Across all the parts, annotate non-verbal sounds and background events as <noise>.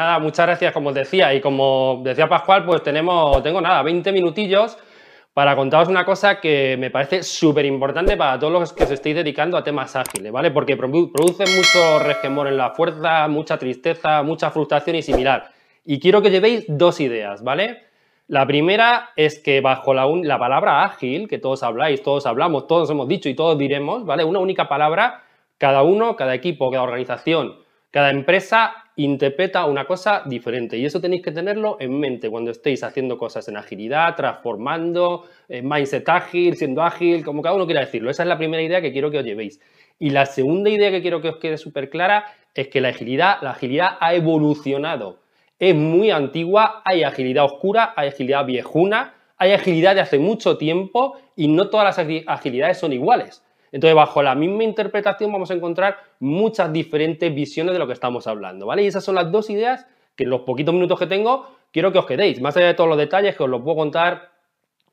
nada, muchas gracias, como os decía, y como decía Pascual, pues tenemos, tengo nada, 20 minutillos para contaros una cosa que me parece súper importante para todos los que os estéis dedicando a temas ágiles, ¿vale? Porque produce mucho resquemor en la fuerza, mucha tristeza, mucha frustración y similar. Y quiero que llevéis dos ideas, ¿vale? La primera es que bajo la, la palabra ágil, que todos habláis, todos hablamos, todos hemos dicho y todos diremos, ¿vale? Una única palabra, cada uno, cada equipo, cada organización, cada empresa interpreta una cosa diferente y eso tenéis que tenerlo en mente cuando estéis haciendo cosas en agilidad, transformando, en mindset ágil, siendo ágil, como cada uno quiera decirlo. Esa es la primera idea que quiero que os llevéis. Y la segunda idea que quiero que os quede súper clara es que la agilidad, la agilidad ha evolucionado. Es muy antigua, hay agilidad oscura, hay agilidad viejuna, hay agilidad de hace mucho tiempo y no todas las agilidades son iguales. Entonces, bajo la misma interpretación vamos a encontrar muchas diferentes visiones de lo que estamos hablando, ¿vale? Y esas son las dos ideas que en los poquitos minutos que tengo quiero que os quedéis. Más allá de todos los detalles que os los puedo contar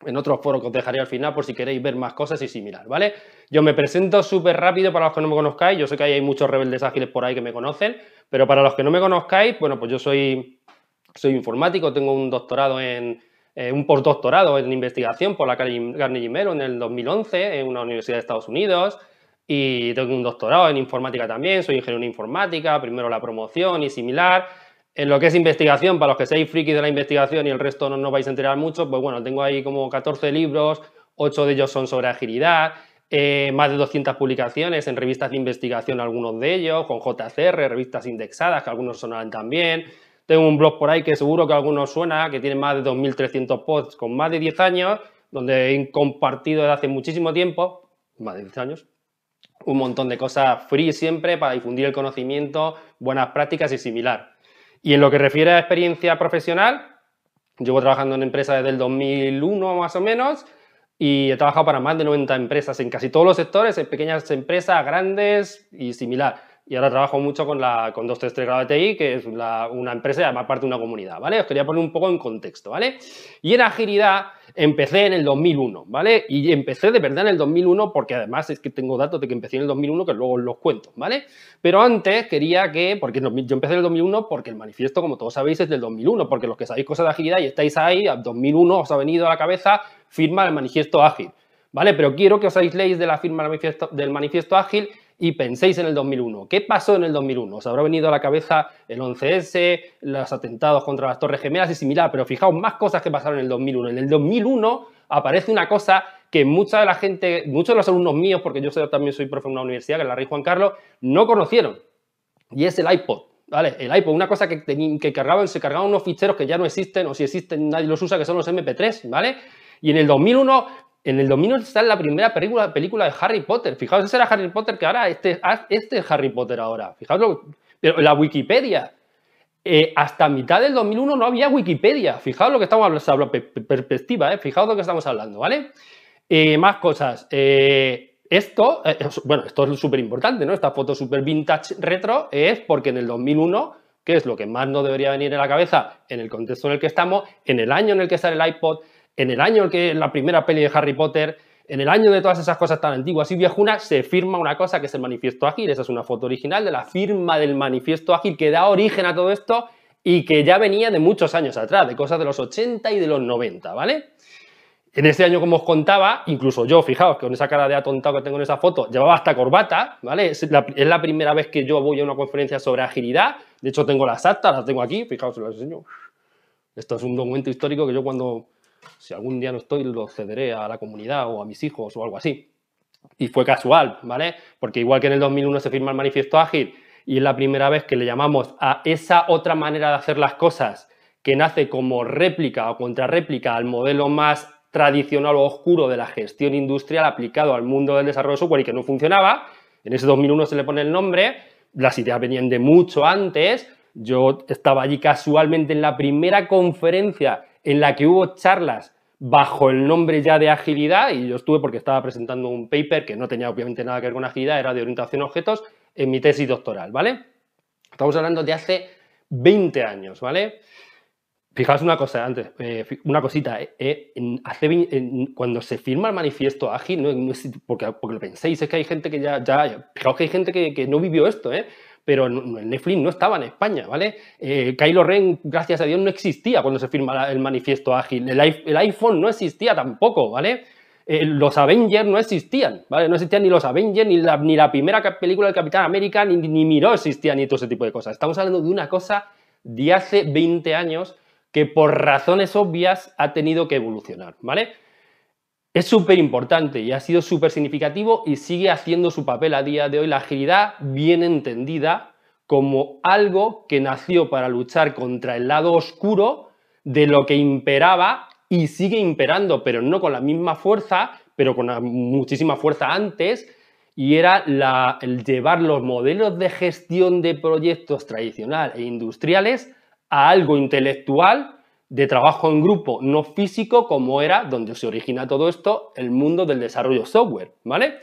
en otros foros que os dejaré al final por si queréis ver más cosas y similar, ¿vale? Yo me presento súper rápido para los que no me conozcáis, yo sé que hay muchos rebeldes ágiles por ahí que me conocen, pero para los que no me conozcáis, bueno, pues yo soy, soy informático, tengo un doctorado en, eh, un postdoctorado en investigación por la Carnegie Mellon en el 2011 en una universidad de Estados Unidos y tengo un doctorado en informática también, soy ingeniero en informática, primero la promoción y similar. En lo que es investigación, para los que seáis frikis de la investigación y el resto no, no vais a enterar mucho, pues bueno, tengo ahí como 14 libros, 8 de ellos son sobre agilidad, eh, más de 200 publicaciones en revistas de investigación, algunos de ellos, con JCR, revistas indexadas, que algunos sonarán también. Tengo un blog por ahí que seguro que a algunos suena, que tiene más de 2.300 posts con más de 10 años, donde he compartido desde hace muchísimo tiempo, más de 10 años, un montón de cosas free siempre para difundir el conocimiento, buenas prácticas y similar. Y en lo que refiere a experiencia profesional, llevo trabajando en empresas desde el 2001 más o menos y he trabajado para más de 90 empresas en casi todos los sectores, en pequeñas empresas, grandes y similar y ahora trabajo mucho con, la, con 233 grados de TI, que es una empresa y además parte de una comunidad, ¿vale? Os quería poner un poco en contexto, ¿vale? Y en agilidad empecé en el 2001, ¿vale? Y empecé de verdad en el 2001 porque además es que tengo datos de que empecé en el 2001 que luego os los cuento, ¿vale? Pero antes quería que, porque yo empecé en el 2001 porque el manifiesto, como todos sabéis, es del 2001, porque los que sabéis cosas de agilidad y estáis ahí, al 2001 os ha venido a la cabeza firma el manifiesto ágil, ¿vale? Pero quiero que os leído de la firma del manifiesto ágil y penséis en el 2001. ¿Qué pasó en el 2001? Os habrá venido a la cabeza el 11S, los atentados contra las Torres Gemelas y similar, pero fijaos más cosas que pasaron en el 2001. En el 2001 aparece una cosa que mucha de la gente, muchos de los alumnos míos, porque yo también soy profe en una universidad, que es la Rey Juan Carlos, no conocieron. Y es el iPod. ¿Vale? El iPod, una cosa que, que cargaban, se cargaban unos ficheros que ya no existen, o si existen nadie los usa, que son los MP3, ¿vale? Y en el 2001 en el dominio está la primera película, de Harry Potter. Fijaos, ese era Harry Potter que ahora, este, este es Harry Potter ahora. Fijaos, pero la Wikipedia. Eh, hasta mitad del 2001 no había Wikipedia. Fijaos lo que estamos hablando, perspectiva, ¿eh? fijaos lo que estamos hablando, ¿vale? Eh, más cosas. Eh, esto, bueno, esto es súper importante, ¿no? Esta foto súper vintage retro es porque en el 2001, que es lo que más nos debería venir en la cabeza en el contexto en el que estamos, en el año en el que sale el iPod, en el año en que la primera peli de Harry Potter, en el año de todas esas cosas tan antiguas y viejunas, se firma una cosa que es el manifiesto ágil. Esa es una foto original de la firma del manifiesto ágil que da origen a todo esto y que ya venía de muchos años atrás, de cosas de los 80 y de los 90, ¿vale? En ese año, como os contaba, incluso yo, fijaos, que con esa cara de atontado que tengo en esa foto, llevaba hasta corbata, ¿vale? Es la, es la primera vez que yo voy a una conferencia sobre agilidad. De hecho, tengo las actas, las tengo aquí, fijaos, os las enseño. Esto es un documento histórico que yo cuando si algún día no estoy, lo cederé a la comunidad o a mis hijos o algo así. Y fue casual, ¿vale? Porque igual que en el 2001 se firma el manifiesto ágil y es la primera vez que le llamamos a esa otra manera de hacer las cosas que nace como réplica o contrarréplica al modelo más tradicional o oscuro de la gestión industrial aplicado al mundo del desarrollo de software y que no funcionaba. En ese 2001 se le pone el nombre, las ideas venían de mucho antes. Yo estaba allí casualmente en la primera conferencia en la que hubo charlas bajo el nombre ya de agilidad, y yo estuve porque estaba presentando un paper que no tenía obviamente nada que ver con agilidad, era de orientación a objetos, en mi tesis doctoral, ¿vale? Estamos hablando de hace 20 años, ¿vale? Fijaos una cosa antes, eh, una cosita, eh, eh, hace, cuando se firma el manifiesto ágil, porque, porque lo penséis, es que hay gente que ya, ya fijaos que hay gente que, que no vivió esto, ¿eh? Pero Netflix no estaba en España, ¿vale? Eh, Kylo Ren, gracias a Dios, no existía cuando se firma el manifiesto ágil. El, iPhone no existía tampoco, ¿vale? Eh, los Avengers no existían, ¿vale? No existían ni los Avengers, ni la, ni la primera película del Capitán América, ni, ni Miró existía, ni todo ese tipo de cosas. Estamos hablando de una cosa de hace 20 años que por razones obvias ha tenido que evolucionar, ¿vale? Es súper importante y ha sido súper significativo y sigue haciendo su papel a día de hoy. La agilidad bien entendida como algo que nació para luchar contra el lado oscuro de lo que imperaba y sigue imperando, pero no con la misma fuerza, pero con muchísima fuerza antes, y era el llevar los modelos de gestión de proyectos tradicional e industriales a algo intelectual de trabajo en grupo no físico, como era donde se origina todo esto, el mundo del desarrollo software, ¿vale?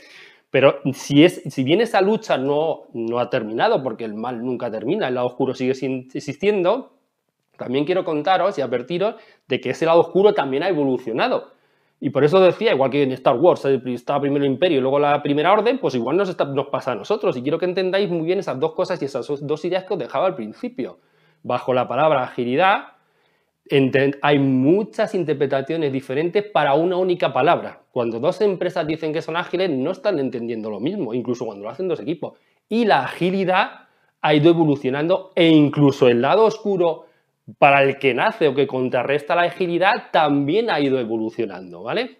Pero si, es, si bien esa lucha no, no ha terminado, porque el mal nunca termina, el lado oscuro sigue existiendo, también quiero contaros y advertiros de que ese lado oscuro también ha evolucionado. Y por eso decía, igual que en Star Wars estaba primero el Imperio y luego la Primera Orden, pues igual nos, nos pasa a nosotros. Y quiero que entendáis muy bien esas dos cosas y esas dos ideas que os dejaba al principio. Bajo la palabra agilidad, hay muchas interpretaciones diferentes para una única palabra. Cuando dos empresas dicen que son ágiles, no están entendiendo lo mismo, incluso cuando lo hacen dos equipos. Y la agilidad ha ido evolucionando e incluso el lado oscuro para el que nace o que contrarresta la agilidad también ha ido evolucionando, ¿vale?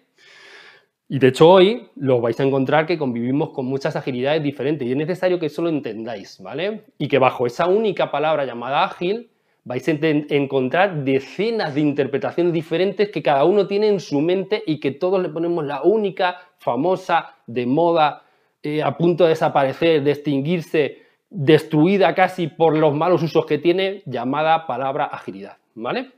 Y de hecho hoy lo vais a encontrar que convivimos con muchas agilidades diferentes y es necesario que eso lo entendáis, ¿vale? Y que bajo esa única palabra llamada ágil vais a encontrar decenas de interpretaciones diferentes que cada uno tiene en su mente y que todos le ponemos la única, famosa, de moda, eh, a punto de desaparecer, de extinguirse, destruida casi por los malos usos que tiene, llamada palabra agilidad, ¿vale?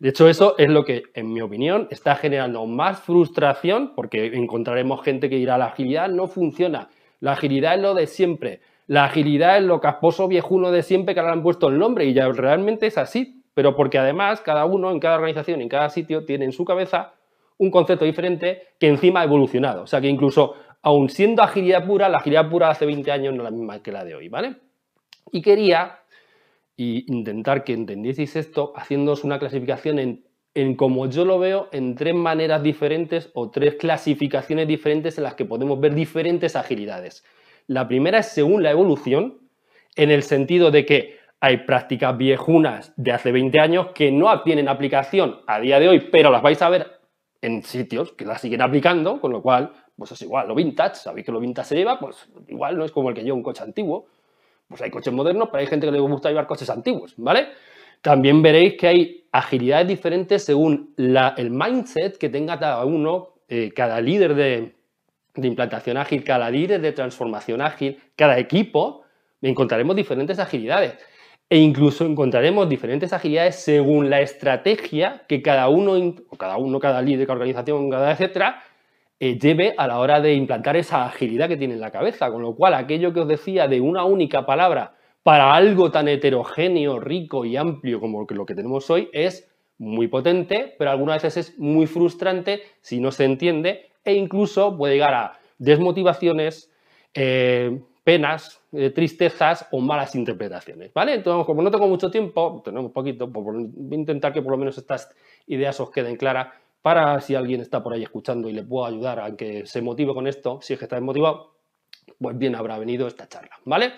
De hecho, eso es lo que, en mi opinión, está generando más frustración, porque encontraremos gente que dirá, la agilidad no funciona, la agilidad es lo de siempre, la agilidad es lo casposo viejuno de siempre que le han puesto el nombre, y ya realmente es así, pero porque además cada uno, en cada organización, en cada sitio, tiene en su cabeza un concepto diferente que encima ha evolucionado. O sea que incluso aun siendo agilidad pura, la agilidad pura hace 20 años no es la misma que la de hoy, ¿vale? Y quería intentar que entendieseis esto haciéndoos una clasificación en, en como yo lo veo en tres maneras diferentes o tres clasificaciones diferentes en las que podemos ver diferentes agilidades. La primera es según la evolución, en el sentido de que hay prácticas viejunas de hace 20 años que no tienen aplicación a día de hoy, pero las vais a ver en sitios que las siguen aplicando, con lo cual pues es igual, lo vintage, sabéis que lo vintage se lleva, pues igual no es como el que lleva un coche antiguo. Pues hay coches modernos, pero hay gente que le gusta llevar coches antiguos, ¿vale? También veréis que hay agilidades diferentes según el mindset que tenga cada uno, eh, cada líder de, de implantación ágil, cada líder de transformación ágil, cada equipo, encontraremos diferentes agilidades. E incluso encontraremos diferentes agilidades según la estrategia que cada uno, cada uno, cada líder, cada organización, cada etcétera, eh, lleve a la hora de implantar esa agilidad que tiene en la cabeza. Con lo cual, aquello que os decía de una única palabra para algo tan heterogéneo, rico y amplio como lo que tenemos hoy es muy potente, pero algunas veces es muy frustrante si no se entiende e incluso puede llegar a desmotivaciones, eh, penas, eh, tristezas o malas interpretaciones. ¿Vale? Entonces, como no tengo mucho tiempo, tenemos poquito, pues voy a intentar que por lo menos estas ideas os queden claras para si alguien está por ahí escuchando y le puedo ayudar a que se motive con esto, si es que está desmotivado, pues bien habrá venido esta charla, ¿vale?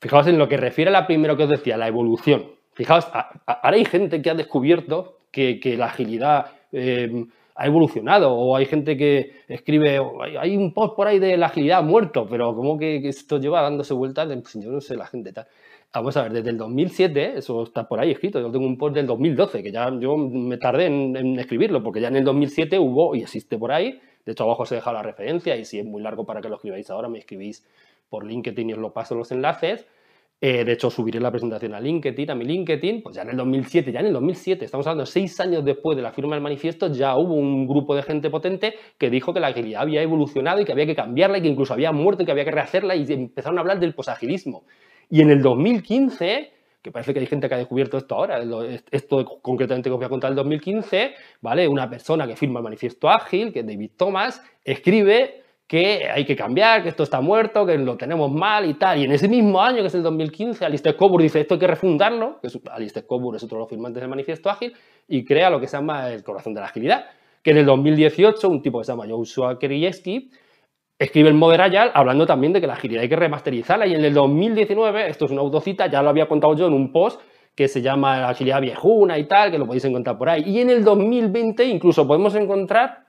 Fijaos en lo que refiere a la primero que os decía, la evolución. Fijaos, ahora hay gente que ha descubierto que, la agilidad eh, ha evolucionado, o hay gente que escribe, hay un post por ahí de la agilidad muerto, pero como que, esto lleva dándose vueltas, pues yo no sé, la gente tal. Vamos a ver, desde el 2007, eso está por ahí escrito, yo tengo un post del 2012, que ya yo me tardé en, escribirlo, porque ya en el 2007 hubo y existe por ahí, de hecho abajo se deja la referencia y si es muy largo para que lo escribáis ahora, me escribís por LinkedIn y os lo paso los enlaces. Eh, de hecho, subiré la presentación a LinkedIn, a mi LinkedIn, pues ya en el 2007, ya en el 2007, estamos hablando seis años después de la firma del manifiesto, ya hubo un grupo de gente potente que dijo que la agilidad había evolucionado y que había que cambiarla y que incluso había muerto y que había que rehacerla y empezaron a hablar del posagilismo. Y en el 2015, que parece que hay gente que ha descubierto esto ahora, esto concretamente que os voy a contar el 2015, ¿vale? Una persona que firma el manifiesto ágil, que es David Thomas, escribe que hay que cambiar, que esto está muerto, que lo tenemos mal y tal. Y en ese mismo año, que es el 2015, Alistair Coburn dice esto hay que refundarlo, que Alistair Coburn es otro de los firmantes del manifiesto ágil, y crea lo que se llama el corazón de la agilidad, que en el 2018 un tipo que se llama Joshua Keriyevsky escribe el Modern Agile hablando también de que la agilidad hay que remasterizarla, y en el 2019, esto es una autocita, ya lo había contado yo en un post, que se llama agilidad viejuna y tal, que lo podéis encontrar por ahí. Y en el 2020 incluso podemos encontrar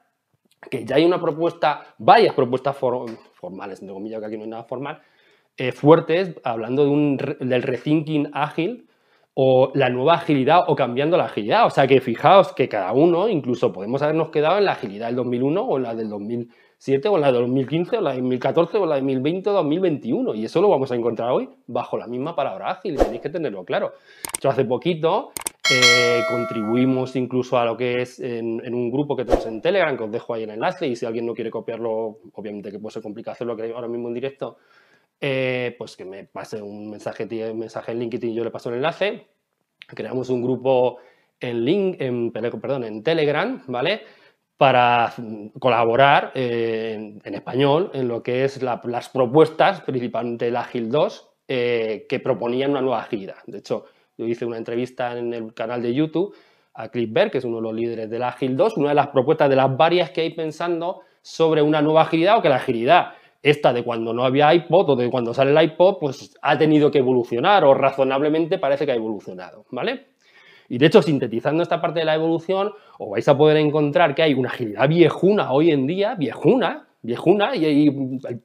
que ya hay una propuesta, varias propuestas formales, entre comillas, que aquí no hay nada formal, eh, fuertes, hablando de un, del rethinking ágil o la nueva agilidad o cambiando la agilidad. O sea que fijaos que cada uno, incluso podemos habernos quedado en la agilidad del 2001 o la del 2007 o la del 2015 o la del 2014 o la del 2020 o 2021. Y eso lo vamos a encontrar hoy bajo la misma palabra ágil, tenéis que tenerlo claro. Yo hace poquito eh, contribuimos incluso a lo que es en, un grupo que tenemos en Telegram, que os dejo ahí el enlace, y si alguien no quiere copiarlo, obviamente que puede ser complicado hacerlo ahora mismo en directo, eh, pues que me pase un mensaje, mensaje en LinkedIn y yo le paso el enlace. Creamos un grupo en, en, Telegram, ¿vale? Para colaborar eh, en, español en lo que es las propuestas, principalmente el Agile 2, que proponían una nueva agilidad. De hecho, yo hice una entrevista en el canal de YouTube a Cliff Berg, que es uno de los líderes de la Agile 2, una de las propuestas de las varias que hay pensando sobre una nueva agilidad o que la agilidad esta de cuando no había iPod o de cuando sale el iPod, pues ha tenido que evolucionar o razonablemente parece que ha evolucionado, ¿vale? Y de hecho, sintetizando esta parte de la evolución, os vais a poder encontrar que hay una agilidad viejuna hoy en día, viejuna, viejuna y hay,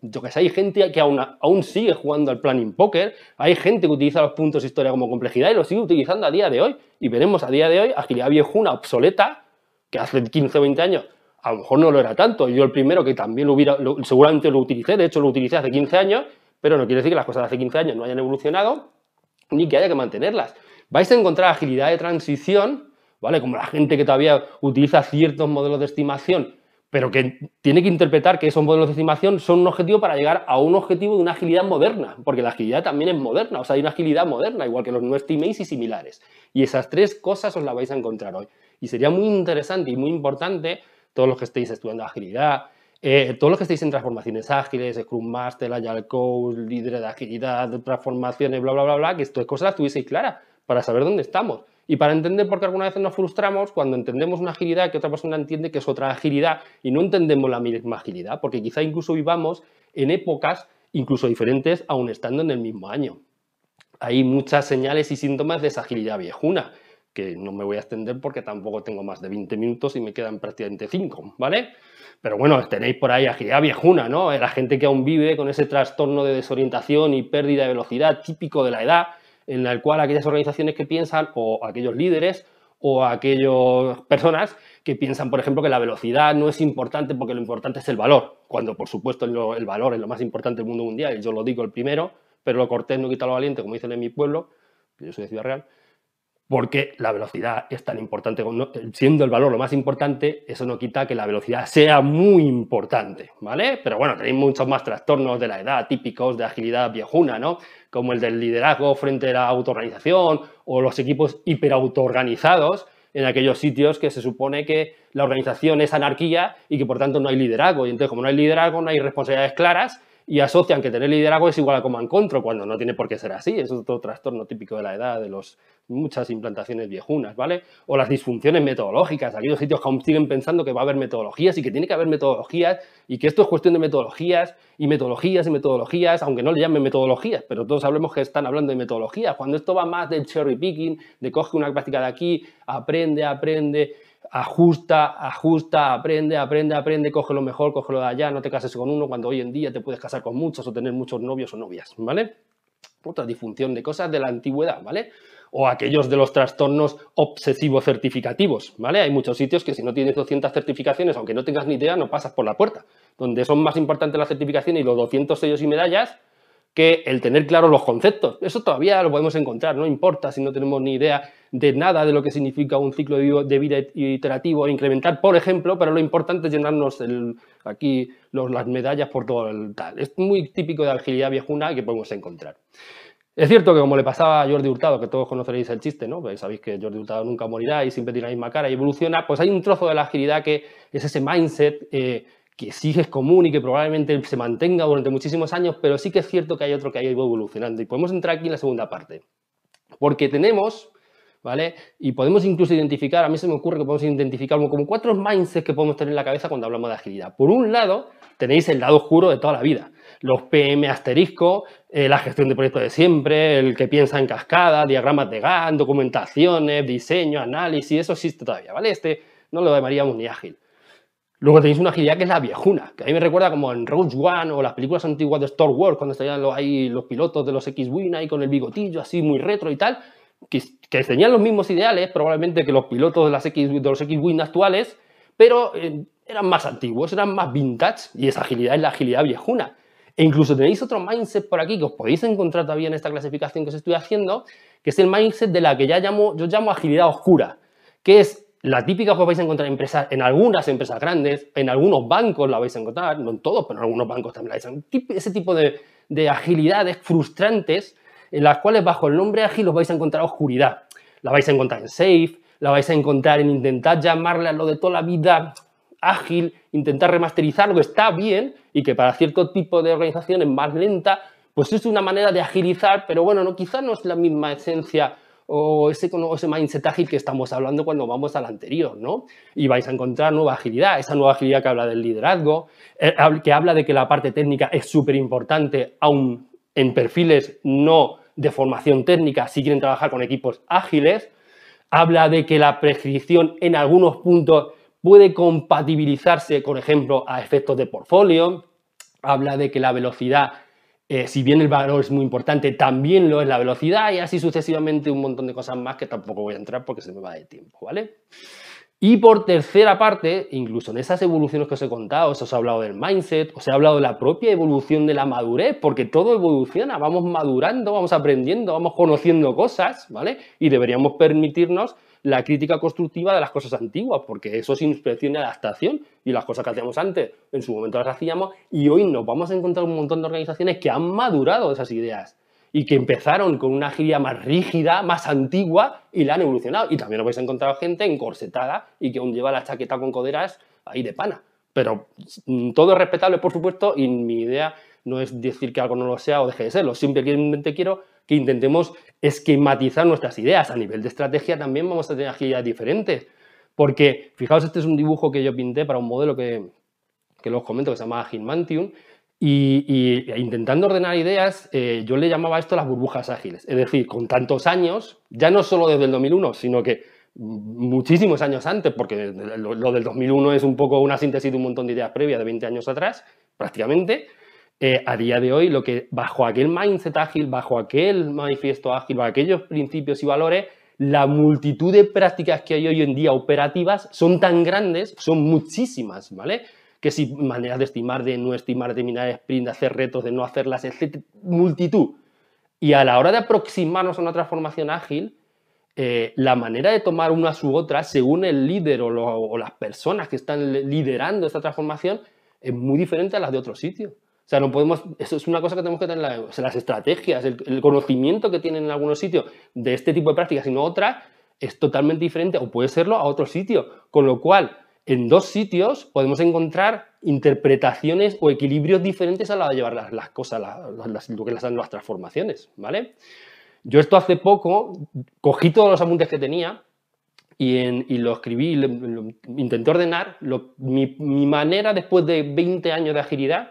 que sé, hay gente que aún, sigue jugando al planning poker, hay gente que utiliza los puntos de historia como complejidad y lo sigue utilizando a día de hoy. Y veremos a día de hoy agilidad viejuna, obsoleta, que hace 15 o 20 años a lo mejor no lo era tanto. Yo el primero que también lo hubiera, seguramente lo utilicé, de hecho lo utilicé hace 15 años, pero no quiere decir que las cosas de hace 15 años no hayan evolucionado ni que haya que mantenerlas. Vais a encontrar agilidad de transición, ¿vale? Como la gente que todavía utiliza ciertos modelos de estimación pero que tiene que interpretar que esos modelos de estimación son un objetivo para llegar a un objetivo de una agilidad moderna, porque la agilidad también es moderna, o sea, hay una agilidad moderna, igual que los no estimates y similares. Y esas tres cosas os las vais a encontrar hoy. Y sería muy interesante y muy importante, todos los que estéis estudiando agilidad, eh, todos los que estéis en transformaciones ágiles, Scrum Master, Agile Coach, líderes de agilidad, transformaciones, bla, bla, bla, bla, que estas cosas las tuvieseis claras para saber dónde estamos. Y para entender por qué alguna vez nos frustramos cuando entendemos una agilidad que otra persona entiende que es otra agilidad y no entendemos la misma agilidad, porque quizá incluso vivamos en épocas incluso diferentes aún estando en el mismo año. Hay muchas señales y síntomas de esa agilidad viejuna, que no me voy a extender porque tampoco tengo más de 20 minutos y me quedan prácticamente 5, ¿vale? Pero bueno, tenéis por ahí agilidad viejuna, ¿no? La gente que aún vive con ese trastorno de desorientación y pérdida de velocidad típico de la edad, en el cual aquellas organizaciones que piensan, o aquellos líderes, o aquellas personas que piensan, por ejemplo, que la velocidad no es importante porque lo importante es el valor, cuando por supuesto el valor es lo más importante del mundo mundial, y yo lo digo el primero, pero lo cortés no quita lo valiente, como dicen en mi pueblo, que yo soy de Ciudad Real, porque la velocidad es tan importante, siendo el valor lo más importante, eso no quita que la velocidad sea muy importante, ¿vale? Pero bueno, tenéis muchos más trastornos de la edad típicos de agilidad viejuna, ¿no? Como el del liderazgo frente a la autoorganización o los equipos hiperautoorganizados en aquellos sitios que se supone que la organización es anarquía y que por tanto no hay liderazgo. Y entonces, como no hay liderazgo, no hay responsabilidades claras y asocian que tener liderazgo es igual a command control, cuando no tiene por qué ser así. Es otro trastorno típico de la edad, de los muchas implantaciones viejunas, ¿vale? O las disfunciones metodológicas, aquellos sitios que aún siguen pensando que va a haber metodologías y que tiene que haber metodologías y que esto es cuestión de metodologías y metodologías y metodologías, aunque no le llamen metodologías, pero todos hablemos que están hablando de metodologías, cuando esto va más del cherry picking, de coge una práctica de aquí, aprende, aprende, ajusta, ajusta, aprende, aprende, aprende, coge lo mejor, coge lo de allá, no te cases con uno cuando hoy en día te puedes casar con muchos o tener muchos novios o novias, ¿vale? Otra disfunción de cosas de la antigüedad, ¿vale? O aquellos de los trastornos obsesivos certificativos, ¿vale? Hay muchos sitios que si no tienes 200 certificaciones, aunque no tengas ni idea, no pasas por la puerta. Donde son más importantes las certificaciones y los 200 sellos y medallas, que el tener claros los conceptos. Eso todavía lo podemos encontrar, no importa si no tenemos ni idea de nada de lo que significa un ciclo de vida iterativo e incremental, por ejemplo, pero lo importante es llenarnos aquí las medallas por todo el tal. Es muy típico de agilidad viejuna que podemos encontrar. Es cierto que como le pasaba a Jordi Hurtado, que todos conoceréis el chiste, ¿no? Pues sabéis que Jordi Hurtado nunca morirá y siempre tiene la misma cara y evoluciona, pues hay un trozo de la agilidad que es ese mindset eh, que sí es común y que probablemente se mantenga durante muchísimos años, pero sí que es cierto que hay otro que ha ido evolucionando. Y podemos entrar aquí en la segunda parte. Porque tenemos, ¿vale? Y podemos incluso identificar, a mí se me ocurre que podemos identificar como cuatro mindsets que podemos tener en la cabeza cuando hablamos de agilidad. Por un lado, tenéis el lado oscuro de toda la vida. Los PM asterisco, eh, la gestión de proyectos de siempre, el que piensa en cascada, diagramas de GAN, documentaciones, diseño, análisis, eso existe todavía, ¿vale? Este no lo llamaríamos ni ágil. Luego tenéis una agilidad que es la viejuna, que a mí me recuerda como en Rogue One o las películas antiguas de Star Wars, cuando estaban ahí los pilotos de los X-Wing ahí con el bigotillo así muy retro y tal, que, tenían los mismos ideales probablemente que los pilotos de, las X, de los X-Wing actuales, pero eh, eran más antiguos, eran más vintage y esa agilidad es la agilidad viejuna. E incluso tenéis otro mindset por aquí que os podéis encontrar todavía en esta clasificación que os estoy haciendo, que es el mindset de la que ya llamo, yo llamo agilidad oscura, que es la típica que vais a encontrar en, empresas, en algunas empresas grandes, en algunos bancos la vais a encontrar, no en todos, pero en algunos bancos también la vais a encontrar. Ese tipo de, de agilidades frustrantes en las cuales bajo el nombre ágil os vais a encontrar oscuridad. La vais a encontrar en Safe, la vais a encontrar en intentar llamarle a lo de toda la vida ágil, intentar remasterizarlo, está bien y que para cierto tipo de organizaciones más lenta, pues es una manera de agilizar, pero bueno, no, quizá no es la misma esencia o ese, ese mindset ágil que estamos hablando cuando vamos al anterior, ¿no? Y vais a encontrar nueva agilidad, esa nueva agilidad que habla del liderazgo, eh, que habla de que la parte técnica es súper importante, aún en perfiles no de formación técnica, si quieren trabajar con equipos ágiles, habla de que la prescripción en algunos puntos puede compatibilizarse, por ejemplo, a efectos de portfolio, habla de que la velocidad eh, si bien el valor es muy importante, también lo es la velocidad y así sucesivamente un montón de cosas más que tampoco voy a entrar porque se me va de tiempo, ¿vale? Y por tercera parte, incluso en esas evoluciones que os he contado, os he hablado del mindset, os he hablado de la propia evolución de la madurez, porque todo evoluciona, vamos madurando, vamos aprendiendo, vamos conociendo cosas, ¿vale? Y deberíamos permitirnos la crítica constructiva de las cosas antiguas, porque eso es inspección y adaptación, y las cosas que hacíamos antes, en su momento las hacíamos, y hoy nos vamos a encontrar un montón de organizaciones que han madurado esas ideas y que empezaron con una agilidad más rígida, más antigua, y la han evolucionado. Y también os vais a encontrar gente encorsetada y que aún lleva la chaqueta con coderas ahí de pana. Pero mm, todo es respetable, por supuesto, y mi idea no es decir que algo no lo sea o deje de serlo. Simplemente quiero que intentemos esquematizar nuestras ideas. A nivel de estrategia también vamos a tener agilidades diferentes. Porque, fijaos, este es un dibujo que yo pinté para un modelo que, que os comento que se llama Agilmantium. Y, intentando ordenar ideas, eh, yo le llamaba esto las burbujas ágiles. Es decir, con tantos años, ya no solo desde el 2001, sino que muchísimos años antes, porque lo, lo del 2001 es un poco una síntesis de un montón de ideas previas de 20 años atrás, prácticamente, eh, a día de hoy, lo que bajo aquel mindset ágil, bajo aquel manifiesto ágil, bajo aquellos principios y valores, la multitud de prácticas que hay hoy en día operativas son tan grandes, son muchísimas, ¿vale? Que si maneras de estimar, de no estimar, de sprint, de hacer retos, de no hacerlas, etc. Multitud. Y a la hora de aproximarnos a una transformación ágil, eh, la manera de tomar unas u otras, según el líder o, o, las personas que están liderando esta transformación, es muy diferente a las de otro sitio. O sea, no podemos, eso es una cosa que tenemos que tener, las estrategias, el, conocimiento que tienen en algunos sitios de este tipo de prácticas y no otras, es totalmente diferente o puede serlo a otro sitio. Con lo cual, en dos sitios podemos encontrar interpretaciones o equilibrios diferentes a la hora de llevar las, cosas, las, lo que las, las transformaciones, ¿vale? Yo esto hace poco cogí todos los apuntes que tenía y, en, y lo escribí, intenté ordenar mi, mi manera después de 20 años de agilidad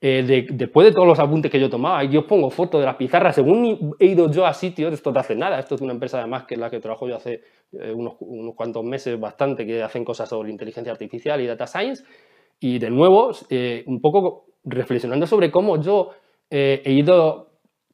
eh, después de todos los apuntes que yo tomaba, yo pongo fotos de las pizarras, según he ido yo a sitios, esto te hace nada, esto es una empresa además que es la que trabajo yo hace eh, unos, cuantos meses bastante, que hacen cosas sobre inteligencia artificial y data science, y de nuevo, eh, un poco reflexionando sobre cómo yo he ido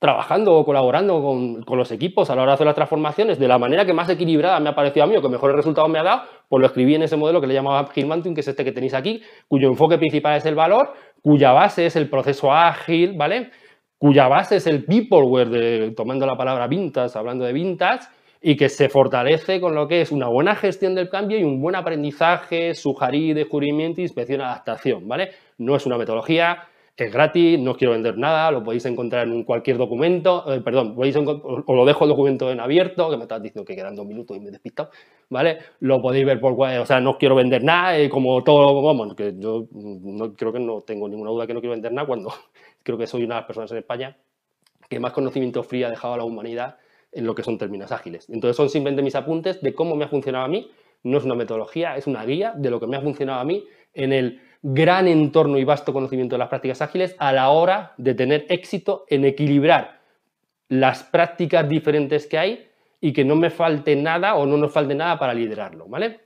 trabajando o colaborando con, con, los equipos a la hora de hacer las transformaciones de la manera que más equilibrada me ha parecido a mí o que mejores resultados me ha dado, pues lo escribí en ese modelo que le llamaba Gilmantum, que es este que tenéis aquí, cuyo enfoque principal es el valor, cuya base es el proceso ágil, ¿vale? Cuya base es el peopleware, de, tomando la palabra vintage, hablando de vintage, y que se fortalece con lo que es una buena gestión del cambio y un buen aprendizaje, sugerir, descubrimiento, inspección, adaptación, ¿vale? No es una metodología, es gratis, no os quiero vender nada, lo podéis encontrar en cualquier documento, eh, perdón, podéis os lo dejo el documento en abierto, que me estás diciendo que quedan dos minutos y me he despistado, ¿vale? Lo podéis ver por, o sea, no os quiero vender nada, eh, como todo, vamos, que yo no, creo que no tengo ninguna duda que no quiero vender nada cuando <laughs> creo que soy una de las personas en España que más conocimiento frío ha dejado a la humanidad en lo que son términos ágiles. Entonces son simplemente mis apuntes de cómo me ha funcionado a mí, no es una metodología, es una guía de lo que me ha funcionado a mí en el gran entorno y vasto conocimiento de las prácticas ágiles a la hora de tener éxito en equilibrar las prácticas diferentes que hay y que no me falte nada o no nos falte nada para liderarlo, ¿vale?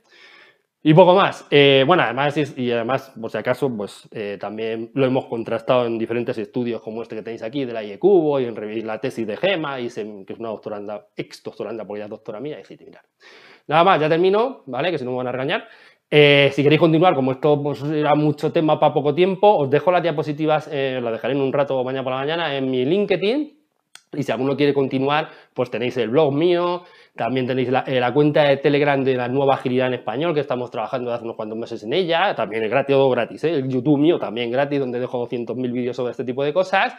Y poco más. Eh, bueno, además, y además, por si acaso, pues eh, también lo hemos contrastado en diferentes estudios como este que tenéis aquí de la IECubo y en la tesis de Gema, y que es una doctoranda, ex doctoranda, porque ya es doctora mía, y mirar. Nada más, ya termino, ¿vale? Que si no me van a regañar. Eh, si queréis continuar, como esto pues, era mucho tema para poco tiempo, os dejo las diapositivas, eh, las dejaré en un rato mañana por la mañana en mi LinkedIn. Y si alguno quiere continuar, pues tenéis el blog mío, también tenéis la, eh, cuenta de Telegram de la nueva agilidad en español, que estamos trabajando hace unos cuantos meses en ella, también es gratis, todo gratis, ¿eh? el YouTube mío también gratis, donde dejo 200.000 vídeos sobre este tipo de cosas.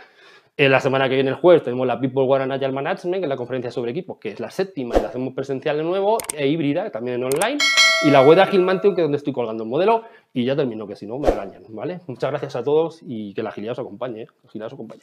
En la semana que viene, el jueves, tenemos la People War and Agile Management, que es la conferencia sobre equipos, que es la séptima y la hacemos presencial de nuevo, e híbrida, también en online y la web de Agilmantium, que es donde estoy colgando el modelo, y ya termino, que si no me engañan, ¿vale? Muchas gracias a todos y que la agilidad os acompañe, ¿eh? agilidad os acompañe.